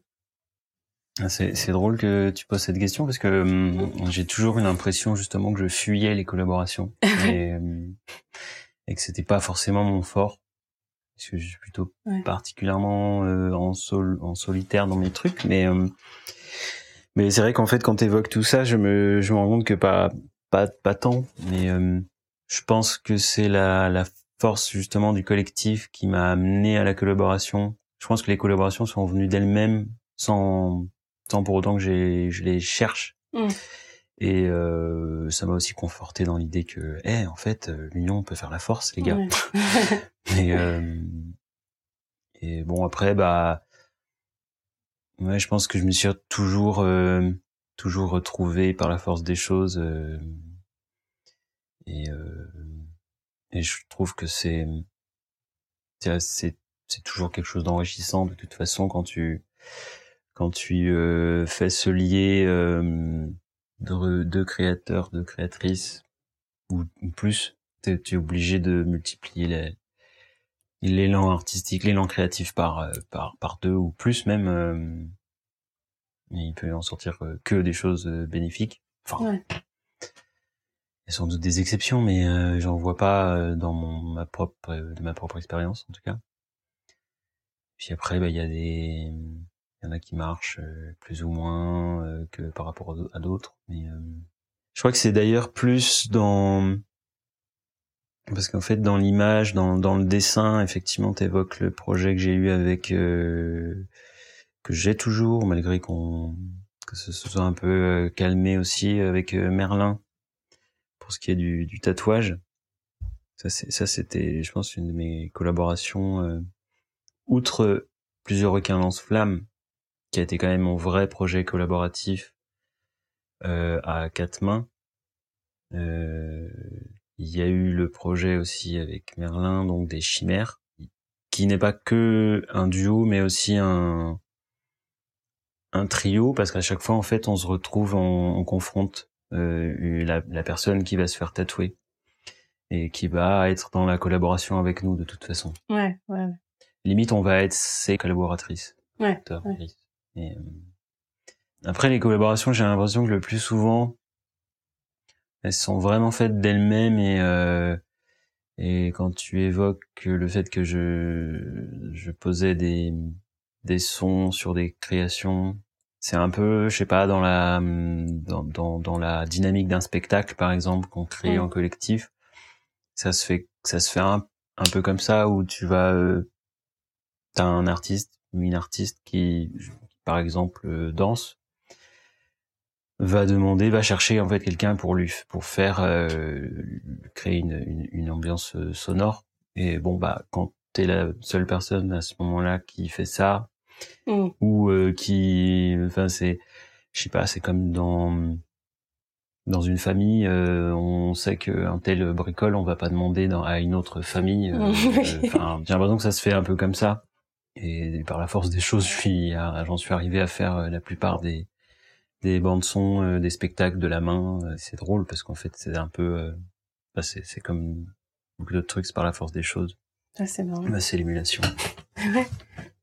Ah, c'est, drôle que tu poses cette question parce que hum, j'ai toujours eu l'impression justement que je fuyais les collaborations et, hum, et que c'était pas forcément mon fort. Parce que je suis plutôt particulièrement euh, en, sol, en solitaire dans mes trucs mais hum, mais c'est vrai qu'en fait, quand tu évoques tout ça, je me, je me rends compte que pas, pas, pas tant. Mais euh, je pense que c'est la, la force justement du collectif qui m'a amené à la collaboration. Je pense que les collaborations sont venues d'elles-mêmes sans, sans pour autant que j'ai, je les cherche. Mm. Et euh, ça m'a aussi conforté dans l'idée que, eh, en fait, euh, l'union peut faire la force, les gars. et, euh, et bon, après, bah, Ouais, je pense que je me suis toujours euh, toujours retrouvé par la force des choses euh, et euh, et je trouve que c'est c'est toujours quelque chose d'enrichissant de toute façon quand tu quand tu euh, fais ce lier euh, de deux créateurs, de créatrices ou, plus, tu es obligé de multiplier l'élan artistique, l'élan créatif par euh, par par deux ou plus même. Euh, il peut en sortir euh, que des choses bénéfiques. Enfin, il y a sans doute des exceptions, mais euh, j'en vois pas euh, dans mon, ma propre, de ma propre expérience en tout cas. Puis après, bah, il y a des, il y en a qui marchent plus ou moins que par rapport à d'autres, mais je crois que c'est d'ailleurs plus dans parce qu'en fait dans l'image, dans, dans le dessin, effectivement, t'évoques le projet que j'ai eu avec que j'ai toujours, malgré qu'on que ce soit un peu calmé aussi avec Merlin pour ce qui est du, du tatouage. Ça, c'était, je pense, une de mes collaborations, euh, outre plusieurs requins lance-flammes, qui a été quand même mon vrai projet collaboratif euh, à quatre mains. Euh, il y a eu le projet aussi avec Merlin, donc des chimères, qui n'est pas que un duo, mais aussi un un trio, parce qu'à chaque fois, en fait, on se retrouve, on confronte euh, la, la, personne qui va se faire tatouer et qui va être dans la collaboration avec nous de toute façon. Ouais, ouais. Limite, on va être ses collaboratrices. Ouais. Et, euh, après, les collaborations, j'ai l'impression que le plus souvent, elles sont vraiment faites d'elles-mêmes et euh, et quand tu évoques le fait que je je posais des des sons sur des créations c'est un peu, je sais pas, dans la dans dans, dans la dynamique d'un spectacle par exemple qu'on crée en collectif. Ça se fait ça se fait un, un peu comme ça où tu vas euh, t'as un artiste ou une artiste qui par exemple euh, danse va demander va chercher en fait quelqu'un pour lui pour faire euh, créer une, une, une ambiance euh, sonore et bon bah quand t'es la seule personne à ce moment-là qui fait ça Mm. ou euh, qui, enfin c'est, je sais pas, c'est comme dans dans une famille, euh, on sait qu'un tel bricole, on va pas demander dans, à une autre famille. Euh, enfin, j'ai l'impression que ça se fait un peu comme ça. Et par la force des choses, je suis, j'en suis arrivé à faire la plupart des des bandes son, des spectacles de la main. C'est drôle parce qu'en fait, c'est un peu, bah, c'est comme beaucoup d'autres trucs, c'est par la force des choses. Ah, c'est marrant. Bah, c'est l'émulation.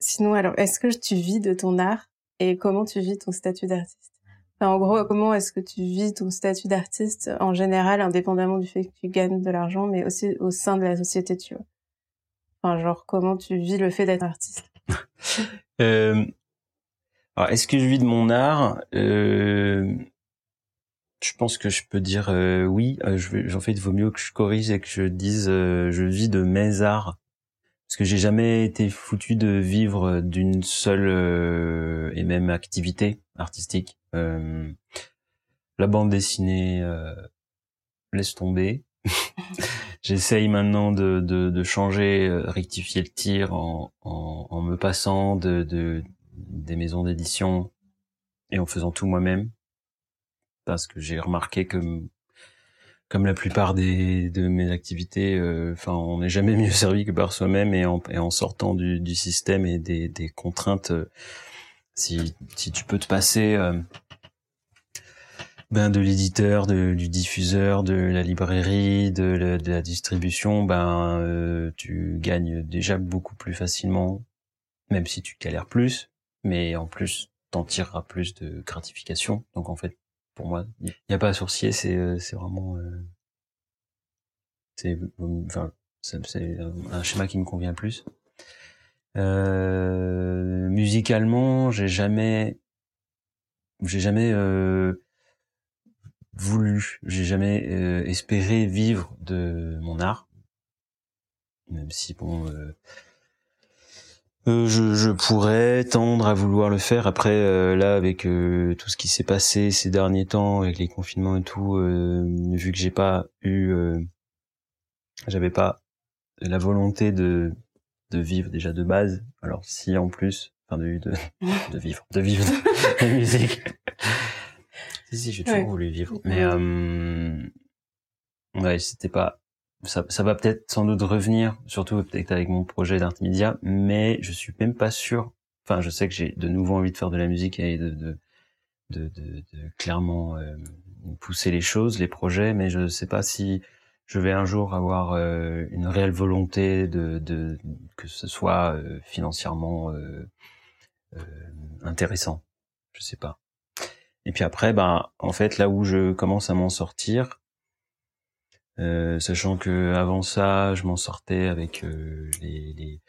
Sinon, alors, est-ce que tu vis de ton art et comment tu vis ton statut d'artiste? Enfin, En gros, comment est-ce que tu vis ton statut d'artiste en général, indépendamment du fait que tu gagnes de l'argent, mais aussi au sein de la société, tu vois? Enfin, genre, comment tu vis le fait d'être artiste? Euh... Alors, est-ce que je vis de mon art? Euh... Je pense que je peux dire euh, oui. Euh, je en fait, il vaut mieux que je corrige et que je dise euh, je vis de mes arts parce que j'ai jamais été foutu de vivre d'une seule euh, et même activité artistique. Euh, la bande dessinée, euh, laisse tomber. J'essaye maintenant de, de, de, changer, euh, rectifier le tir en, en, en me passant de, de des maisons d'édition et en faisant tout moi-même parce que j'ai remarqué que comme la plupart des, de mes activités, euh, enfin, on n'est jamais mieux servi que par soi-même et en, et en sortant du, du, système et des, des contraintes. Euh, si, si tu peux te passer euh, ben de l'éditeur, du diffuseur, de la librairie, de la, de la distribution, ben tu gagnes déjà beaucoup plus facilement, même si tu galères plus, mais en plus t'en tireras plus de gratification. Donc en fait, pour moi. Il n'y a pas à sourcier, c'est euh, vraiment euh, c'est enfin un schéma qui me convient plus. Euh, musicalement, j'ai jamais j'ai jamais euh, voulu, j'ai jamais espéré vivre de mon art, même si bon euh, je, je, pourrais tendre à vouloir le faire. Après, euh, là, avec euh, tout ce qui s'est passé ces derniers temps, avec les confinements et tout, vu que j'ai pas eu, j'avais pas la volonté de de vivre déjà de base. Alors si en plus, enfin de de, de vivre, de vivre la musique. si si, j'ai toujours voulu vivre, mais ouais, c'était pas ça, ça va peut-être sans doute revenir, surtout peut-être avec mon projet d'art media, mais je suis même pas sûr. Enfin, je sais que j'ai de nouveau envie de faire de la musique et de, de, de, de, clairement euh, pousser les choses, les projets, mais je ne sais pas si je vais un jour avoir euh, une réelle volonté de, de que ce soit euh, financièrement intéressant. Je sais pas. Et puis après, ben, en fait, là où je commence à m'en sortir, Euh, sachant que avant ça, je m'en sortais avec euh, les, les,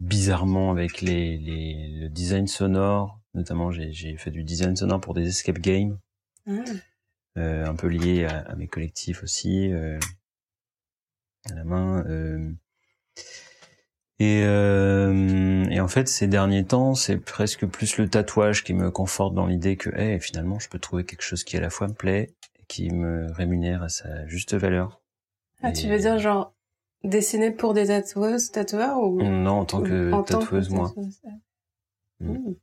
bizarrement avec les, les, le design sonore. Notamment, j'ai fait du design sonore pour des escape games, ah. euh, un peu lié à, à, mes collectifs aussi, euh, à la main. Euh. Et, et, en fait, ces derniers temps, c'est presque plus le tatouage qui me conforte dans l'idée que, hey, finalement, je peux trouver quelque chose qui à la fois me plaît et qui me rémunère à sa juste valeur. Ah, tu veux dire genre dessiner pour des tatoueuses, tatoueurs ou Non, en tant que tatoueuse, moi. Mm. Mm.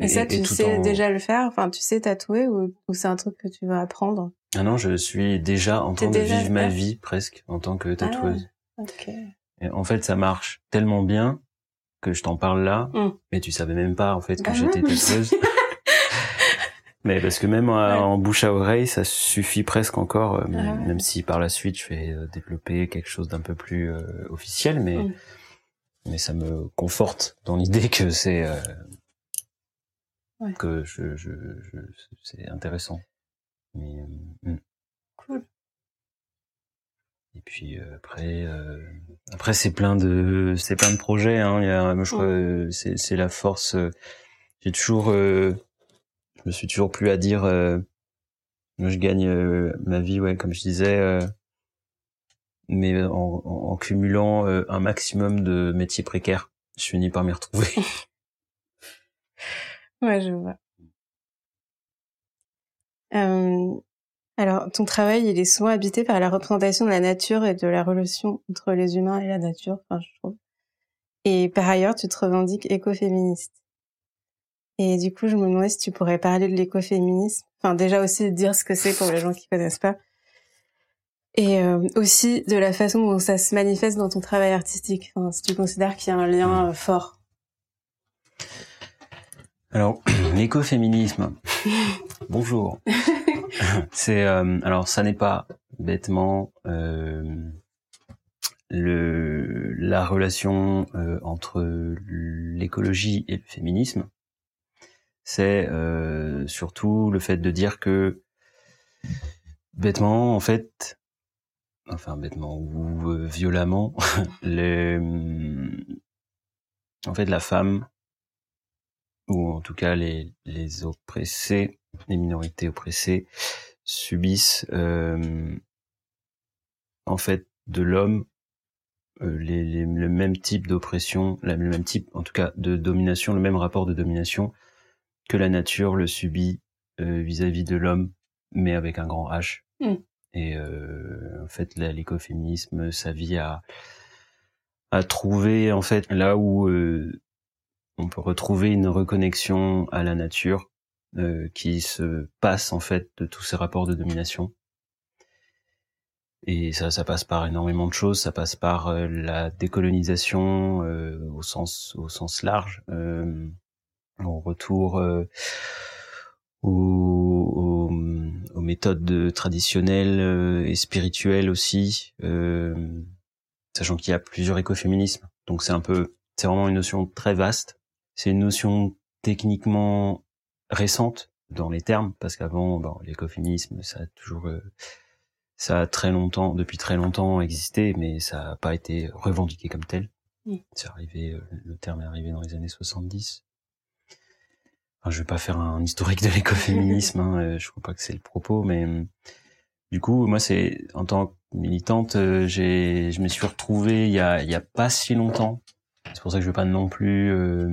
Et, ça, tu sais déjà le faire? Enfin, tu sais tatouer ou, c'est un truc que tu vas apprendre? Ah non, je suis déjà en train de vivre ma vie presque en tant que tatoueuse. Ah, ok. Et en fait, ça marche tellement bien que je t'en parle là, mm. mais tu savais même pas en fait que bah j'étais tatoueuse. Mais parce que même en bouche à oreille, ça suffit presque encore, euh, ah même si par la suite je vais euh, développer quelque chose d'un peu plus euh, officiel, mais mm. mais ça me conforte dans l'idée que c'est que je, je, je c'est intéressant. Mais, mm. Cool. Et puis après, après c'est plein de c'est plein de projets. Hein. Il y a, je crois, c'est c'est la force. J'ai toujours je me suis toujours plus à dire euh, je gagne euh, ma vie ouais comme je disais euh, mais en, en, cumulant euh, un maximum de métiers précaires je finis par m'y retrouver. Ouais je vois. Alors ton travail il est souvent habité par la représentation de la nature et de la relation entre les humains et la nature enfin je trouve. Et par ailleurs tu te revendiques écoféministe et du coup, je me demandais si tu pourrais parler de l'écoféminisme. Enfin, déjà aussi dire ce que c'est pour les gens qui connaissent pas. Et euh, aussi de la façon dont ça se manifeste dans ton travail artistique. Enfin, si tu considères qu'il y a un lien euh, fort. Alors, l'écoféminisme. Bonjour. c'est euh, alors ça n'est pas bêtement le la relation entre l'écologie et le féminisme c'est euh, surtout le fait de dire que bêtement, en fait, enfin bêtement ou euh, violemment, les, en fait la femme ou en tout cas les, les oppressés, les minorités oppressées subissent euh, en fait de l'homme euh, les, les, le même type d'oppression, le même type en tout cas de domination, le même rapport de domination que la nature le subit euh, vis-à-vis de l'homme, mais avec un grand H. Mm. Et euh, en fait, l'écoféminisme, ça vit à, à trouver en fait là où euh, on peut retrouver une reconnexion à la nature qui se passe en fait de tous ces rapports de domination. Et ça, ça passe par énormément de choses. Ça passe par la décolonisation au sens au sens large en retour euh, aux, aux, méthodes traditionnelles euh, et spirituelles aussi, euh, sachant qu'il y a plusieurs écoféminismes. Donc c'est un peu, c'est vraiment une notion très vaste. C'est une notion techniquement récente dans les termes, parce qu'avant, bon, l'écoféminisme, ça a toujours, ça a très longtemps, depuis très longtemps existé, mais ça n'a pas été revendiqué comme tel. C'est arrivé, le terme est arrivé dans les années 70 je vais pas faire un historique de l'écoféminisme, hein, euh, je crois pas que c'est le propos, mais euh, du coup, moi, c'est en tant que militante, euh, j'ai, je me suis retrouvé il y a, il y a pas si longtemps. C'est pour ça que je vais pas non plus euh,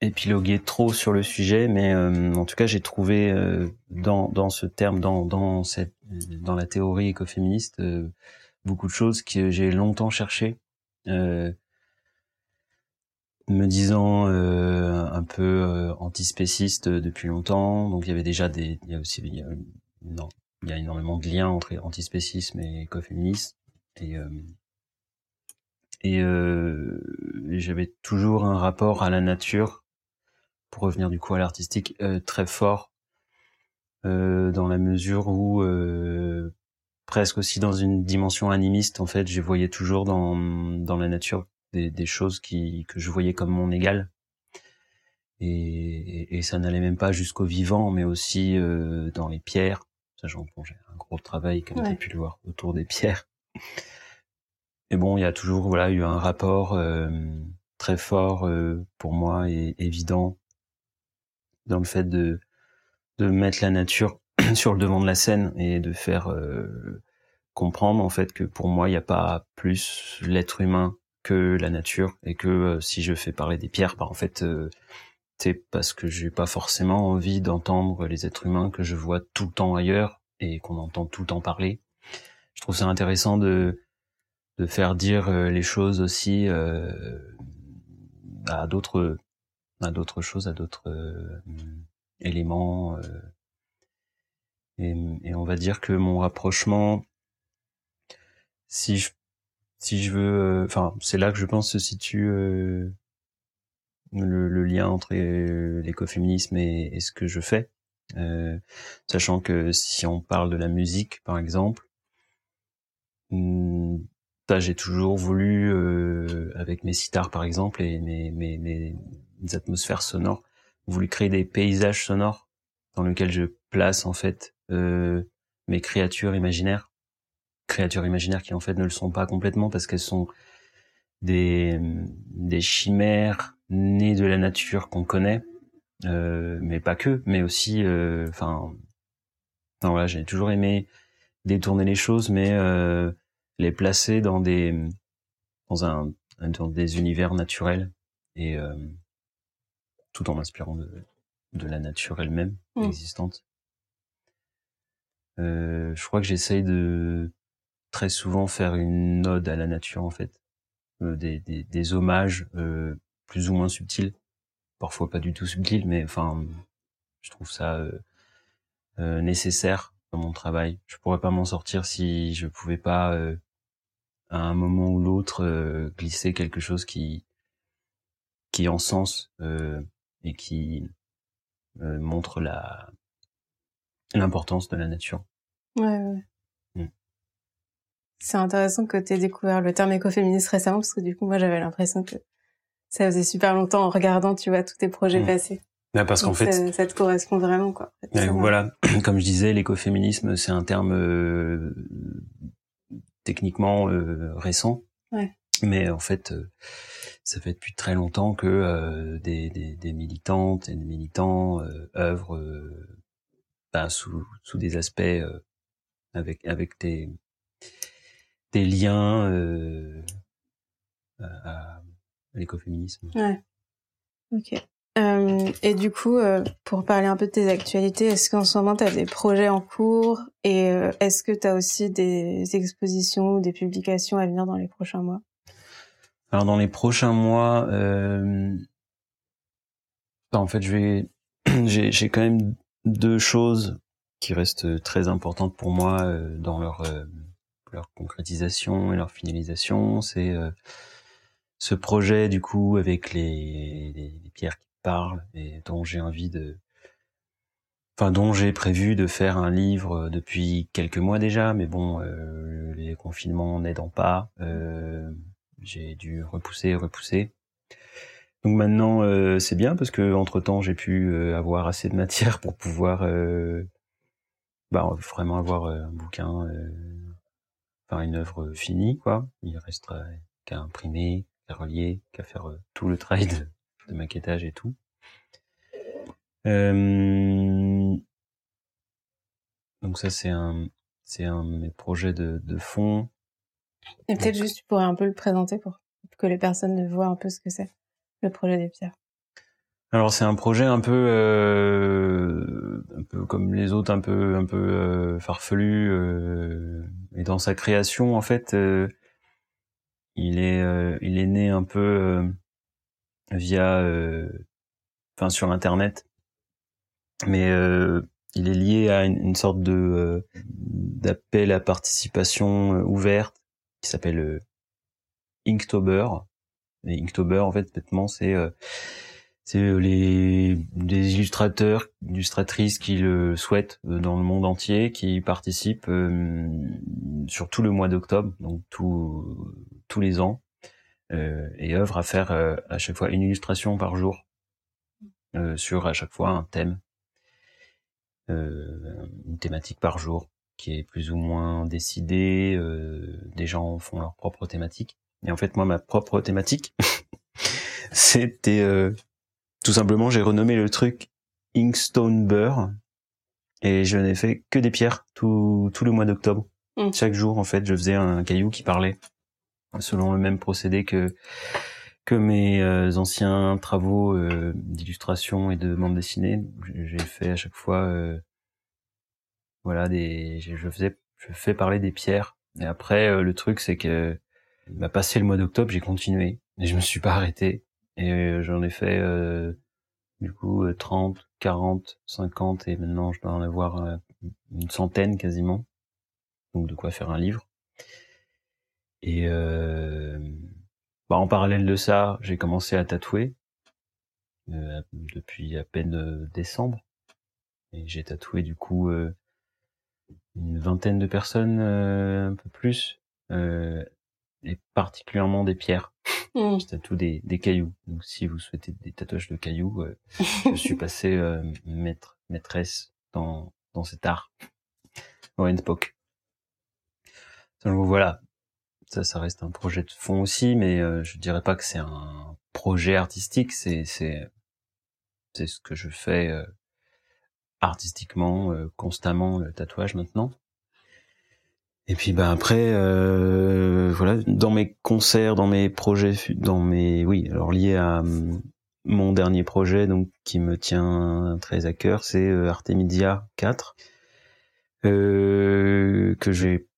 épiloguer trop sur le sujet, mais en tout cas, j'ai trouvé dans dans ce terme, dans dans cette dans la théorie écoféministe, beaucoup de choses que j'ai longtemps cherché. Euh, me disant euh, un peu euh, antispéciste depuis longtemps. Donc il y avait déjà des, il y a aussi, il y a, non, il y a énormément de liens entre antispécisme et écoféminisme. Et euh, et, euh, j'avais toujours un rapport à la nature, pour revenir du coup à l'artistique, euh, très fort, euh, dans la mesure où presque aussi dans une dimension animiste, en fait, je voyais toujours dans dans la nature des, choses qui, que je voyais comme mon égal. Et, et, ça n'allait même pas jusqu'au vivant, mais aussi euh, dans les pierres. que j'ai un gros travail, comme tu as pu le voir, autour des pierres. Et bon, il y a toujours voilà eu un rapport très fort pour moi et évident dans le fait de de mettre la nature sur le devant de la scène et de faire comprendre en fait que pour moi il n'y a pas plus l'être humain que la nature et que si je fais parler des pierres, bah en fait c'est parce que j'ai pas forcément envie d'entendre les êtres humains que je vois tout le temps ailleurs et qu'on entend tout le temps parler. Je trouve ça intéressant de de faire dire euh, les choses aussi euh, à d'autres à d'autres choses, à d'autres euh, éléments. Et, et, on va dire que mon rapprochement, si je si je veux, enfin c'est là que je pense se situe le, lien entre l'écoféminisme et, et, ce que je fais. Euh, sachant que si on parle de la musique, par exemple, hmm, j'ai toujours voulu, euh, avec mes sitars par exemple et mes, mes, mes, atmosphères sonores, voulu créer des paysages sonores dans lesquels je place en fait euh, mes créatures imaginaires, créatures imaginaires qui en fait ne le sont pas complètement parce qu'elles sont des, des chimères nées de la nature qu'on connaît, euh, mais pas que, mais aussi, euh, enfin, voilà, j'ai toujours aimé détourner les choses, mais euh, les placer dans des dans un dans des univers naturels et euh, tout en m'inspirant de de la nature elle-même mmh. existante. Euh, je crois que j'essaye de très souvent faire une ode à la nature en fait, euh, des, des, hommages euh, plus ou moins subtils, parfois pas du tout subtils, mais enfin, je trouve ça euh, euh, nécessaire dans mon travail. Je pourrais pas m'en sortir si je pouvais pas à un moment ou l'autre euh, glisser quelque chose qui qui en sens euh, et qui euh, montre la l'importance de la nature. Ouais, ouais. C'est intéressant que tu aies découvert le terme écoféministe récemment parce que du coup moi j'avais l'impression que ça faisait super longtemps en regardant tu vois tous tes projets mm. passés. Bah parce qu'en fait ça, te correspond vraiment quoi. voilà, comme je disais, l'écoféminisme c'est un terme techniquement euh, récent. Mais en fait, euh, ça fait depuis très longtemps que euh, des, des, des, militantes et des militants œuvrent ben, sous, sous des aspects avec avec des des liens à, l'écoféminisme. Ouais. Ok. Euh, et du coup, euh, pour parler un peu de tes actualités, est-ce qu'en ce moment tu as des projets en cours et euh, est-ce que tu as aussi des expositions ou des publications à venir dans les prochains mois? Alors dans les prochains mois, euh, en fait, je vais, j'ai quand même deux choses qui restent très importantes pour moi dans leur leur concrétisation et leur finalisation. C'est ce projet du coup avec les, pierres parle et dont j'ai envie de, enfin dont j'ai prévu de faire un livre depuis quelques mois déjà, mais bon, euh, les confinements n'aidant pas, euh, j'ai dû repousser, repousser. Donc maintenant euh, c'est bien parce que entre temps j'ai pu avoir assez de matière pour pouvoir bah, vraiment avoir un bouquin, une œuvre finie quoi. Il restera qu'à imprimer, qu'à relier, qu'à faire tout le travail de, de maquettage et tout. Euh, donc ça c'est un c'est un de mes projets de, de fond. Et peut-être juste tu pourrais un peu le présenter pour que les personnes voient un peu ce que c'est le projet des pierres. Alors c'est un projet un peu euh, un peu comme les autres un peu un peu euh, farfelu euh, et dans sa création en fait il est il est né un peu via, enfin sur Internet, mais il est lié à une, sorte de d'appel à participation ouverte qui s'appelle Inktober. Et Inktober, en fait, bêtement, c'est c'est les des illustrateurs, illustratrices qui le souhaitent dans le monde entier, qui participent sur tout le mois d'octobre, donc tous tous les ans, euh, et œuvre à faire euh, à chaque fois une illustration par jour euh, sur à chaque fois un thème. une thématique par jour qui est plus ou moins décidée. des gens font leur propre thématique. Et en fait, moi, ma propre thématique, c'était tout simplement, j'ai renommé le truc Inkstone Burr et je n'ai fait que des pierres tout, tout le mois d'octobre. Mm. Chaque jour, en fait, je faisais un caillou qui parlait selon le même procédé que que mes euh, anciens travaux euh, d'illustration et de bande dessinée. J'ai fait à chaque fois, euh, voilà, des, je faisais, je fais parler des pierres. Et après, le truc, c'est que, bah, passé le mois d'octobre, j'ai continué et je me suis pas arrêté. Et j'en ai fait du coup 30, 40, 50 et maintenant je dois en avoir une centaine quasiment donc de quoi faire un livre. Et euh, bah, en parallèle de ça, j'ai commencé à tatouer euh, depuis à peine euh, décembre. Et j'ai tatoué du coup euh, une vingtaine de personnes, euh, un peu plus, et particulièrement des pierres. Mmh. je tatoue des, des, cailloux. Donc si vous souhaitez des tatouages de cailloux, je suis passé maître, maîtresse dans, dans cet art. Au Endpoke. Donc voilà, ça, ça reste un projet de fond aussi, mais euh, je dirais pas que c'est un projet artistique. C'est c'est c'est ce que je fais euh, artistiquement, euh, constamment le tatouage maintenant. Et puis ben après, voilà, dans mes concerts, dans mes projets, dans mes oui, alors lié à hum, mon dernier projet donc qui me tient très à cœur, c'est Artemisia 4 que j'ai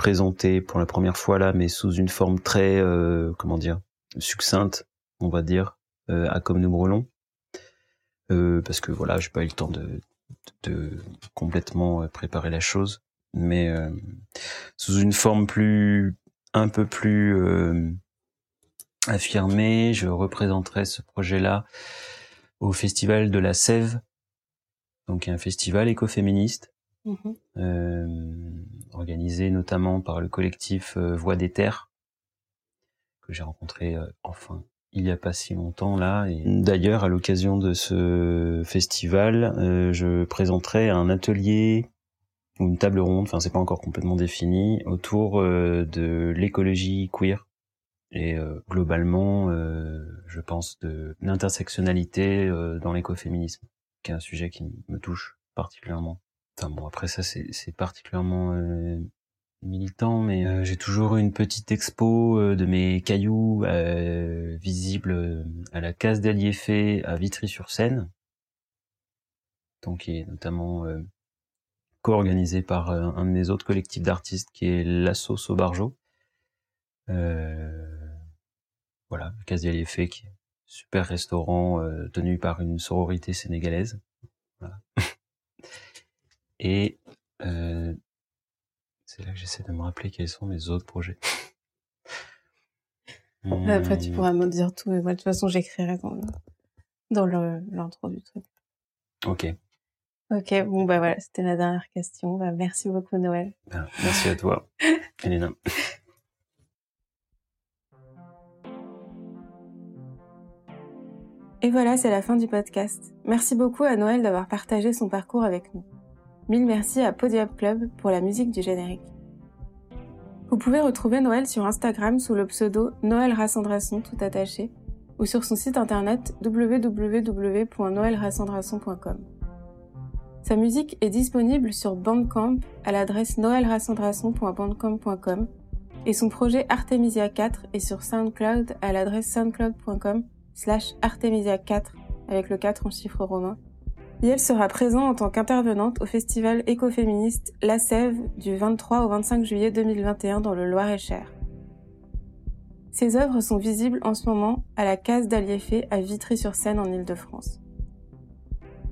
présenté pour la première fois là, mais sous une forme très, euh, comment dire, succincte, on va dire, euh, à comme nous brûlons. Euh, parce que voilà, j'ai pas eu le temps de, de complètement préparer la chose, mais sous une forme plus, un peu plus affirmée, je représenterai ce projet-là au festival de la Sève, donc un festival écoféministe Mmh euh, organisé notamment par le collectif euh, Voix des Terres, que j'ai rencontré euh, enfin il y a pas si longtemps là. Et d'ailleurs, à l'occasion de ce festival, je présenterai un atelier ou une table ronde, enfin c'est pas encore complètement défini, autour de l'écologie queer. Et globalement, je pense de l'intersectionnalité dans l'écoféminisme, qui est un sujet qui me touche particulièrement. Bon, après ça, c'est particulièrement euh, militant, mais euh, j'ai toujours eu une petite expo euh, de mes cailloux visibles à la case d'Aliéfé à Vitry-sur-Seine, donc qui est notamment co-organisé par un de mes autres collectifs d'artistes qui est l'Asso Sobarjo. voilà, Case d'Aliéfé qui est un super restaurant tenu par une sororité sénégalaise. Voilà. Et euh, c'est là que j'essaie de me rappeler quels sont mes autres projets. Après, tu hmm. pourras me dire tout, mais moi, de toute façon, j'écrirai dans, dans l'intro du truc. Ok. Ok, bon, bah voilà, c'était la dernière question. Bah, merci beaucoup, Noël. Ben, merci à toi, Elena. Et voilà, c'est la fin du podcast. Merci beaucoup à Noël d'avoir partagé son parcours avec nous. Mille merci à Podium Club pour la musique du générique. Vous pouvez retrouver Noël sur Instagram sous le pseudo Noël Rassandrason tout attaché ou sur son site internet www.noelrassandrason.com. Sa musique est disponible sur Bandcamp à l'adresse noelrassandrason.bandcamp.com et son projet Artemisia 4 est sur SoundCloud à l'adresse soundcloud.com slash Artemisia 4 avec le 4 en chiffre romain elle sera présente en tant qu'intervenante au festival écoféministe La Sève du 23 au 25 juillet 2021 dans le Loir-et-Cher. Ses œuvres sont visibles en ce moment à la case d'Aliéfé à Vitry-sur-Seine en Ile-de-France.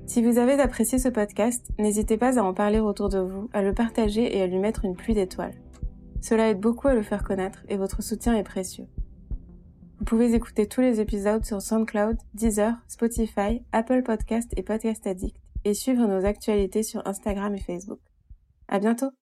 Si vous avez apprécié ce podcast, n'hésitez pas à en parler autour de vous, à le partager et à lui mettre une pluie d'étoiles. Cela aide beaucoup à le faire connaître et votre soutien est précieux. Vous pouvez écouter tous les épisodes sur SoundCloud, Deezer, Spotify, Apple Podcast et Podcast Addict et suivre nos actualités sur Instagram et Facebook. À bientôt!